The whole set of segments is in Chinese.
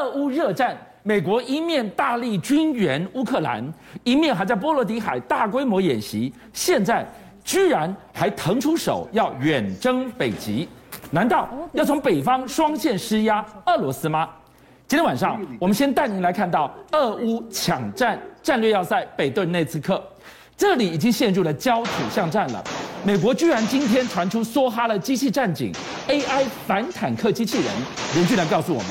俄乌热战，美国一面大力军援乌克兰，一面还在波罗的海大规模演习，现在居然还腾出手要远征北极，难道要从北方双线施压俄罗斯吗？今天晚上，我们先带您来看到俄乌抢占战略要塞北顿内茨克。这里已经陷入了焦土巷战了。美国居然今天传出梭哈的机器战警 AI 反坦克机器人，人居然告诉我们，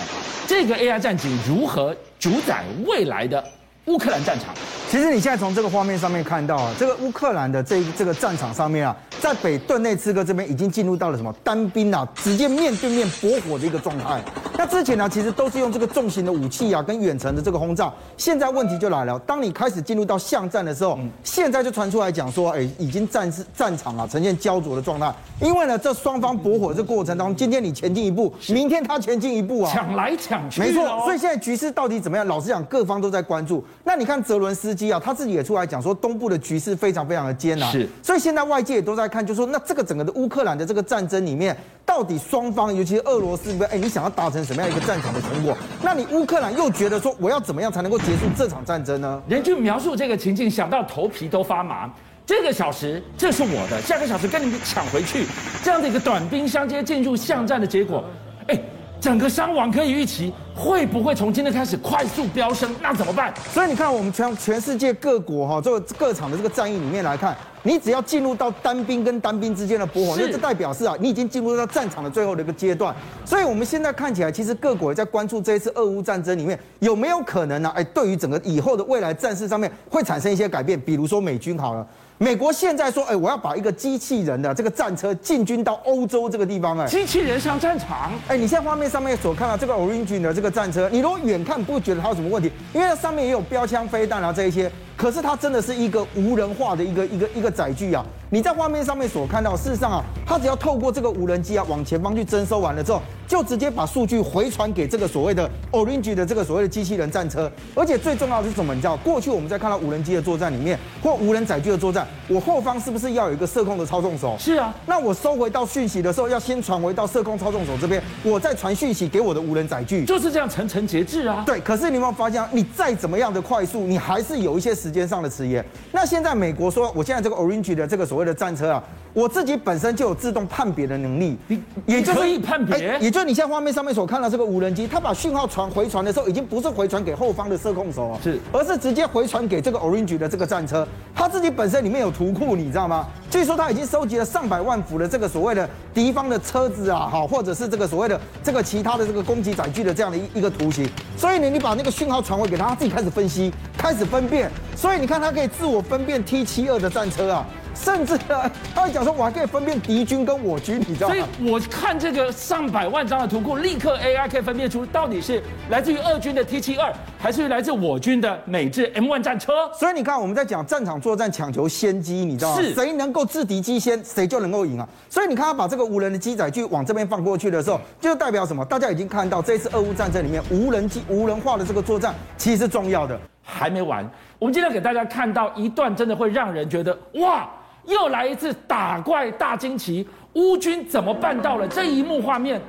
这个 AI 战警如何主宰未来的乌克兰战场。其实你现在从这个画面上面看到啊，这个乌克兰的这这个战场上面啊，在北顿内茨克这边已经进入到了什么单兵啊，直接面对面搏火的一个状态。那之前呢，其实都是用这个重型的武器啊，跟远程的这个轰炸。现在问题就来了，当你开始进入到巷战的时候，现在就传出来讲说，哎，已经战事战场啊呈现焦灼的状态。因为呢，这双方搏火这过程当中，今天你前进一步，明天他前进一步啊，抢来抢去。没错，所以现在局势到底怎么样？老实讲，各方都在关注。那你看泽伦斯基啊，他自己也出来讲说，东部的局势非常非常的艰难。是，所以现在外界也都在看，就说那这个整个的乌克兰的这个战争里面，到底双方，尤其是俄罗斯，哎，你想要达成什么样一个战场的成果？那你乌克兰又觉得说，我要怎么样才能够结束这场战争呢？人去描述这个情境，想到头皮都发麻。这个小时这是我的，下个小时跟你们抢回去，这样的一个短兵相接进入巷战的结果，哎。整个伤亡可以预期，会不会从今天开始快速飙升？那怎么办？所以你看，我们全全世界各国哈，这个各场的这个战役里面来看，你只要进入到单兵跟单兵之间的搏火，那这代表是啊，你已经进入到战场的最后的一个阶段。所以我们现在看起来，其实各国也在关注这一次俄乌战争里面有没有可能呢？哎，对于整个以后的未来战事上面会产生一些改变，比如说美军好了。美国现在说，哎，我要把一个机器人的这个战车进军到欧洲这个地方，哎，机器人上战场，哎，你现在画面上面所看到这个 Orange 的这个战车，你如果远看不觉得它有什么问题，因为它上面也有标枪、飞弹啊这一些。可是它真的是一个无人化的一个一个一个载具啊！你在画面上面所看到，事实上啊，它只要透过这个无人机啊往前方去征收完了之后，就直接把数据回传给这个所谓的 Orange 的这个所谓的机器人战车。而且最重要的是什么？你知道，过去我们在看到无人机的作战里面，或无人载具的作战，我后方是不是要有一个射控的操纵手？是啊。那我收回到讯息的时候，要先传回到射控操纵手这边，我再传讯息给我的无人载具。就是这样层层节制啊。对。可是你有没有发现，你再怎么样的快速，你还是有一些时时间上的迟延。那现在美国说，我现在这个 Orange 的这个所谓的战车啊，我自己本身就有自动判别的能力，也就可以判别，也就是你现在画面上面所看到这个无人机，它把讯号传回传的时候，已经不是回传给后方的射控手啊，是，而是直接回传给这个 Orange 的这个战车，它自己本身里面有图库，你知道吗？据说它已经收集了上百万幅的这个所谓的敌方的车子啊，好，或者是这个所谓的这个其他的这个攻击载具的这样的一一个图形，所以呢，你把那个讯号传回给他，他自己开始分析，开始分辨，所以你看它可以自我分辨 T 七二的战车啊。甚至呢，他会讲说，我还可以分辨敌军跟我军，你知道吗？所以我看这个上百万张的图库，立刻 AI 可以分辨出到底是来自于俄军的 T 七二，还是来自我军的美制 M one 战车。所以你看，我们在讲战场作战，抢求先机，你知道吗？是。谁能够制敌机先，谁就能够赢啊。所以你看，他把这个无人的机载具往这边放过去的时候，就代表什么？大家已经看到，这次俄乌战争里面，无人机、无人化的这个作战，其实是重要的。还没完，我们今天给大家看到一段，真的会让人觉得哇！又来一次打怪大惊奇，乌军怎么办到了？这一幕画面。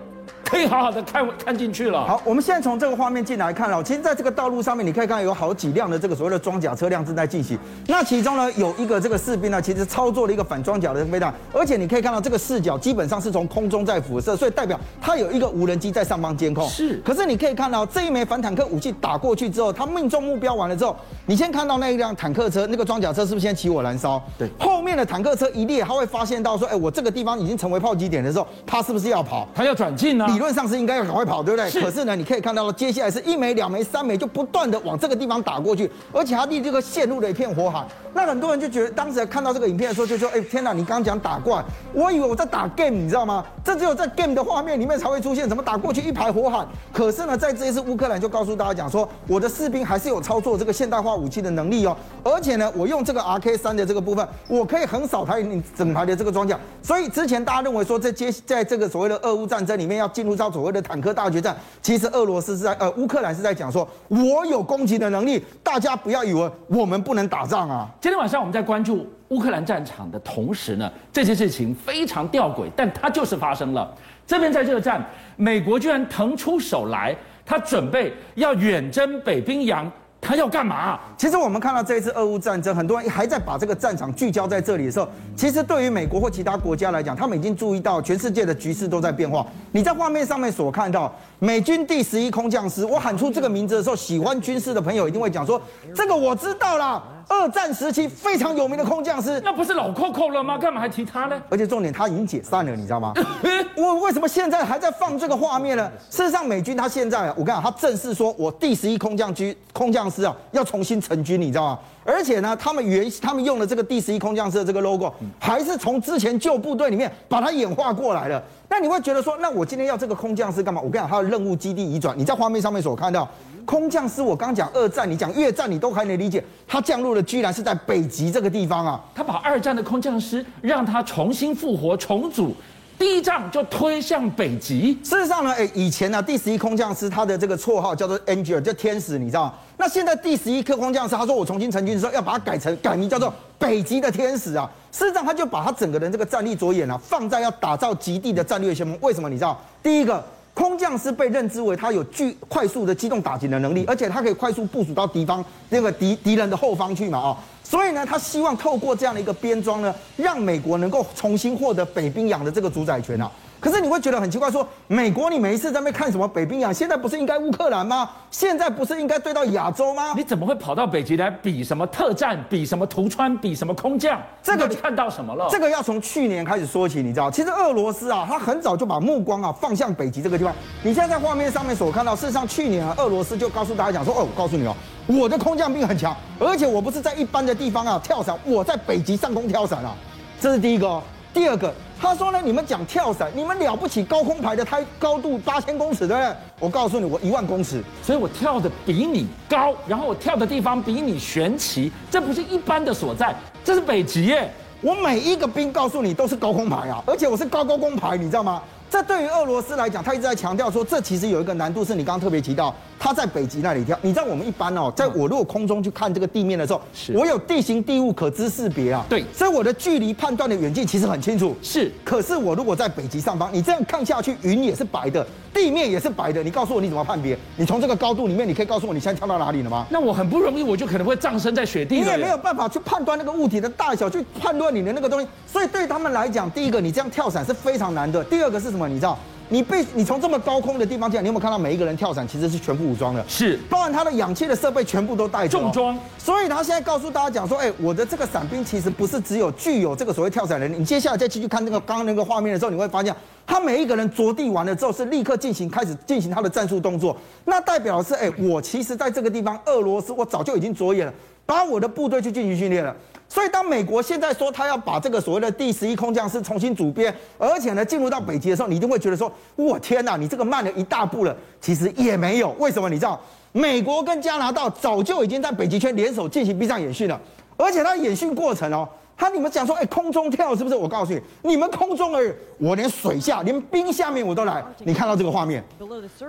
可以好好的看看进去了。好，我们现在从这个画面进来看了，其实在这个道路上面，你可以看到有好几辆的这个所谓的装甲车辆正在进行。那其中呢，有一个这个士兵呢，其实操作了一个反装甲的飞弹，而且你可以看到这个视角基本上是从空中在辐射，所以代表它有一个无人机在上方监控。是。可是你可以看到这一枚反坦克武器打过去之后，它命中目标完了之后，你先看到那一辆坦克车，那个装甲车是不是先起火燃烧？对。后面的坦克车一列，它会发现到说，哎，我这个地方已经成为炮击点的时候，它是不是要跑？它要转进呢？理论上是应该要。赶快跑，对不对？可是呢，你可以看到，接下来是一枚、两枚、三枚，就不断的往这个地方打过去，而且他立这个陷入了一片火海。那很多人就觉得，当时看到这个影片的时候，就说：“哎，天哪！你刚刚讲打怪，我以为我在打 game，你知道吗？这只有在 game 的画面里面才会出现，怎么打过去一排火海？可是呢，在这一次乌克兰就告诉大家讲说，我的士兵还是有操作这个现代化武器的能力哦，而且呢，我用这个 RK 三的这个部分，我可以横扫台你整排的这个装甲。所以之前大家认为说，在接在这个所谓的俄乌战争里面要进入到所谓的坦克大决战，其实俄罗斯是在呃乌克兰是在讲说，我有攻击的能力，大家不要以为我们不能打仗啊。今天晚上我们在关。注乌克兰战场的同时呢，这件事情非常吊诡，但它就是发生了。这边在这个战，美国居然腾出手来，他准备要远征北冰洋。他要干嘛？其实我们看到这一次俄乌战争，很多人还在把这个战场聚焦在这里的时候，其实对于美国或其他国家来讲，他们已经注意到全世界的局势都在变化。你在画面上面所看到美军第十一空降师，我喊出这个名字的时候，喜欢军事的朋友一定会讲说：“这个我知道啦。”二战时期非常有名的空降师，那不是老扣扣了吗？干嘛还提他呢？而且重点，他已经解散了，你知道吗？我为什么现在还在放这个画面呢？事实上，美军他现在啊，我跟你讲，他正式说，我第十一空降军空降师啊，要重新成军，你知道吗？而且呢，他们原他们用的这个第十一空降师的这个 logo，还是从之前旧部队里面把它演化过来的。那你会觉得说，那我今天要这个空降师干嘛？我跟你讲，他的任务基地移转，你在画面上面所看到。空降师，我刚讲二战，你讲越战，你都还能理解。他降落的居然是在北极这个地方啊！他把二战的空降师让他重新复活重组，第一仗就推向北极。事实上呢，哎，以前呢、啊，第十一空降师他的这个绰号叫做 Angel，叫天使，你知道吗？那现在第十一颗空降师，他说我重新成军的时候要把它改成改名叫做北极的天使啊。事实上，他就把他整个人这个战力着眼啊，放在要打造极地的战略先锋。为什么？你知道？第一个。空降师被认知为他有巨快速的机动打击的能力，而且他可以快速部署到敌方那个敌敌人的后方去嘛啊，所以呢，他希望透过这样的一个编装呢，让美国能够重新获得北冰洋的这个主宰权啊。可是你会觉得很奇怪，说美国你每一次在那边看什么北冰洋，现在不是应该乌克兰吗？现在不是应该对到亚洲吗？你怎么会跑到北极来比什么特战，比什么图川，比什么空降？这个你看到什么了？这个要从去年开始说起，你知道，其实俄罗斯啊，他很早就把目光啊放向北极这个地方。你现在在画面上面所看到，事实上去年啊，俄罗斯就告诉大家讲说，哦，我告诉你哦，我的空降兵很强，而且我不是在一般的地方啊跳伞，我在北极上空跳伞啊，这是第一个哦。第二个。他说呢，你们讲跳伞，你们了不起，高空排的它高度八千公尺，对不对？我告诉你，我一万公尺，所以我跳的比你高，然后我跳的地方比你悬奇，这不是一般的所在，这是北极耶。我每一个兵告诉你都是高空排啊，而且我是高高空排，你知道吗？这对于俄罗斯来讲，他一直在强调说，这其实有一个难度，是你刚刚特别提到，他在北极那里跳。你知道我们一般哦，在我如果空中去看这个地面的时候，是我有地形地物可知识别啊，对，所以我的距离判断的远近其实很清楚。是，可是我如果在北极上方，你这样看下去，云也是白的，地面也是白的，你告诉我你怎么判别？你从这个高度里面，你可以告诉我你现在跳到哪里了吗？那我很不容易，我就可能会葬身在雪地。你也没有办法去判断那个物体的大小，去判断你的那个东西。所以对他们来讲，第一个你这样跳伞是非常难的，第二个是什么？你知道？你被你从这么高空的地方跳，你有没有看到每一个人跳伞其实是全副武装的？是，包含他的氧气的设备全部都带着重装。所以他现在告诉大家讲说，哎，我的这个伞兵其实不是只有具有这个所谓跳伞能力。你接下来再继续看那个刚刚那个画面的时候，你会发现，他每一个人着地完了之后是立刻进行开始进行他的战术动作，那代表的是，哎，我其实在这个地方，俄罗斯我早就已经着眼了，把我的部队去进行训练了。所以，当美国现在说他要把这个所谓的第十一空降师重新组编，而且呢进入到北极的时候，你一定会觉得说：我天哪，你这个慢了一大步了。其实也没有，为什么？你知道，美国跟加拿大早就已经在北极圈联手进行冰上演训了，而且他演训过程哦，他你们讲说，哎，空中跳是不是？我告诉你，你们空中而已，我连水下、连冰下面我都来。你看到这个画面，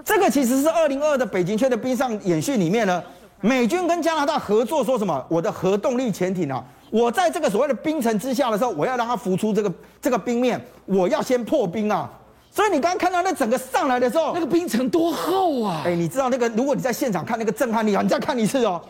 这个其实是二零二的北极圈的冰上演训里面呢，美军跟加拿大合作说什么？我的核动力潜艇啊。我在这个所谓的冰层之下的时候，我要让它浮出这个这个冰面，我要先破冰啊。所以你刚刚看到那整个上来的时候，那个冰层多厚啊！哎，你知道那个，如果你在现场看那个震撼力啊，你再看一次哦，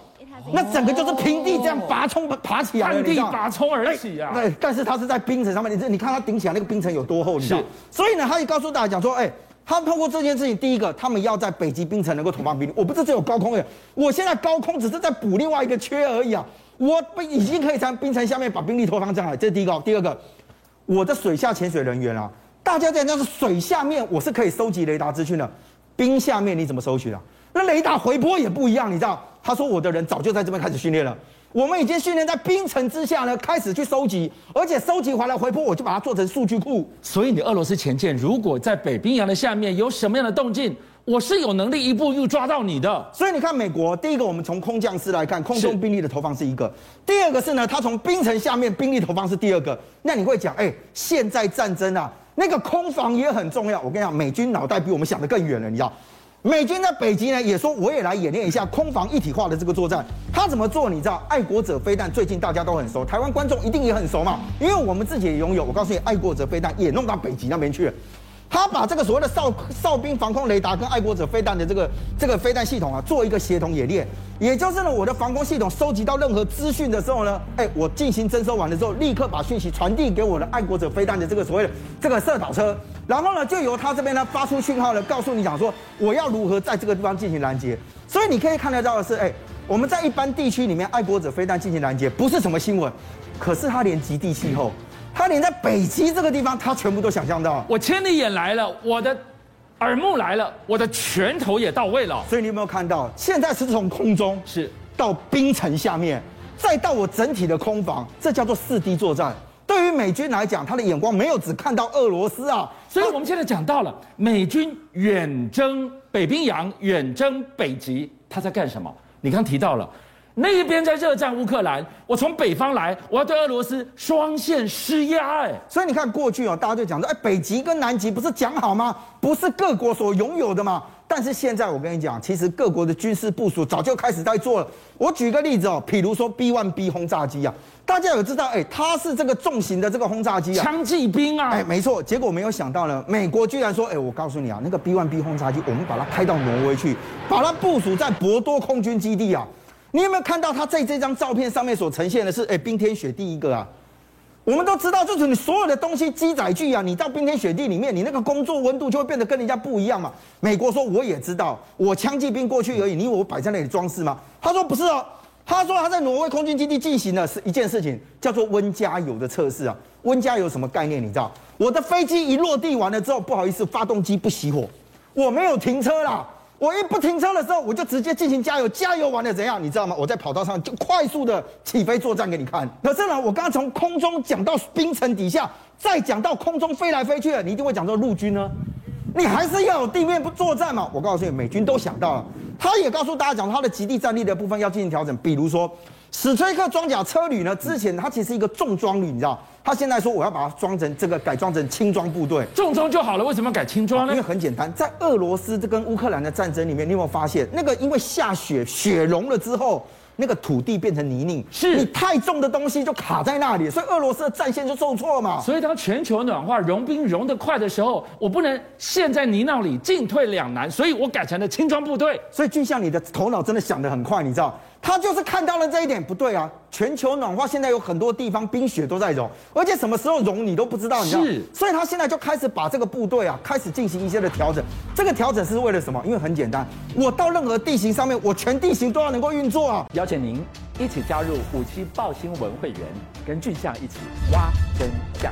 那整个就是平地这样拔冲爬起来，平地拔冲而起啊！对，但是它是在冰层上面，你这你看它顶起来那个冰层有多厚，你知道？所以呢，他也告诉大家讲说，哎，他们通过这件事情，第一个，他们要在北极冰层能够投放兵力。我不是只有高空的，我现在高空只是在补另外一个缺而已啊。我已经可以从冰层下面把兵力投放上来，这是第一个。第二个，我的水下潜水人员啊，大家在那是水下面我是可以收集雷达资讯的，冰下面你怎么收取啊？那雷达回波也不一样，你知道？他说我的人早就在这边开始训练了，我们已经训练在冰层之下呢，开始去收集，而且收集回来回波，我就把它做成数据库。所以你俄罗斯潜舰如果在北冰洋的下面有什么样的动静？我是有能力一步又抓到你的，所以你看，美国第一个，我们从空降师来看，空中兵力的投放是一个；第二个是呢，他从冰层下面兵力投放是第二个。那你会讲，哎，现在战争啊，那个空防也很重要。我跟你讲，美军脑袋比我们想的更远了，你知道？美军在北极呢，也说我也来演练一下空防一体化的这个作战。他怎么做？你知道？爱国者飞弹最近大家都很熟，台湾观众一定也很熟嘛，因为我们自己也拥有。我告诉你，爱国者飞弹也弄到北极那边去了。他把这个所谓的哨哨兵防空雷达跟爱国者飞弹的这个这个飞弹系统啊，做一个协同演练，也就是呢，我的防空系统收集到任何资讯的时候呢，哎，我进行侦收完了之后，立刻把讯息传递给我的爱国者飞弹的这个所谓的这个射导车，然后呢，就由他这边呢发出讯号呢，告诉你讲说我要如何在这个地方进行拦截。所以你可以看得到的是，哎，我们在一般地区里面，爱国者飞弹进行拦截不是什么新闻，可是它连极地气候。他连在北极这个地方，他全部都想象到。我千里眼来了，我的耳目来了，我的拳头也到位了。所以你有没有看到？现在是从空中是到冰层下面，再到我整体的空防，这叫做四 D 作战。对于美军来讲，他的眼光没有只看到俄罗斯啊。所以我们现在讲到了美军远征北冰洋、远征北极，他在干什么？你刚提到了。那一边在热战乌克兰，我从北方来，我要对俄罗斯双线施压，哎，所以你看过去哦，大家就讲说，哎，北极跟南极不是讲好吗？不是各国所拥有的吗？但是现在我跟你讲，其实各国的军事部署早就开始在做了。我举个例子哦，比如说 B1B 轰炸机啊，大家有知道，哎，它是这个重型的这个轰炸机啊，枪骑兵啊，哎，没错。结果没有想到呢，美国居然说，哎，我告诉你啊，那个 B1B 轰炸机，我们把它开到挪威去，把它部署在博多空军基地啊。你有没有看到他在这张照片上面所呈现的是，哎，冰天雪地一个啊？我们都知道，就是你所有的东西机载具啊，你到冰天雪地里面，你那个工作温度就会变得跟人家不一样嘛。美国说我也知道，我枪击兵过去而已，你以为我摆在那里装饰吗？他说不是哦，他说他在挪威空军基地进行的是一件事情，叫做温加油的测试啊。温加油什么概念？你知道？我的飞机一落地完了之后，不好意思，发动机不熄火，我没有停车啦。我一不停车的时候，我就直接进行加油，加油完了怎样？你知道吗？我在跑道上就快速的起飞作战给你看。可是呢，我刚刚从空中讲到冰层底下，再讲到空中飞来飞去的，你一定会讲说陆军呢？你还是要有地面不作战嘛？我告诉你，美军都想到了，他也告诉大家讲，他的极地战力的部分要进行调整，比如说。史崔克装甲车旅呢？之前它其实一个重装旅，你知道？他现在说我要把它装成这个改装成轻装部队，重装就好了。为什么要改轻装呢？因为很简单，在俄罗斯这跟乌克兰的战争里面，你有没有发现那个因为下雪雪融了之后？那个土地变成泥泞，是你太重的东西就卡在那里，所以俄罗斯的战线就受挫嘛。所以当全球暖化融冰融得快的时候，我不能陷在泥淖里，进退两难，所以我改成了轻装部队。所以俊相，你的头脑真的想得很快，你知道？他就是看到了这一点不对啊！全球暖化现在有很多地方冰雪都在融，而且什么时候融你都不知道，你知道？是，所以他现在就开始把这个部队啊，开始进行一些的调整。这个调整是为了什么？因为很简单，我到任何地形上面，我全地形都要能够运作啊！邀请您一起加入五七报新闻会员，跟俊相一起挖真相。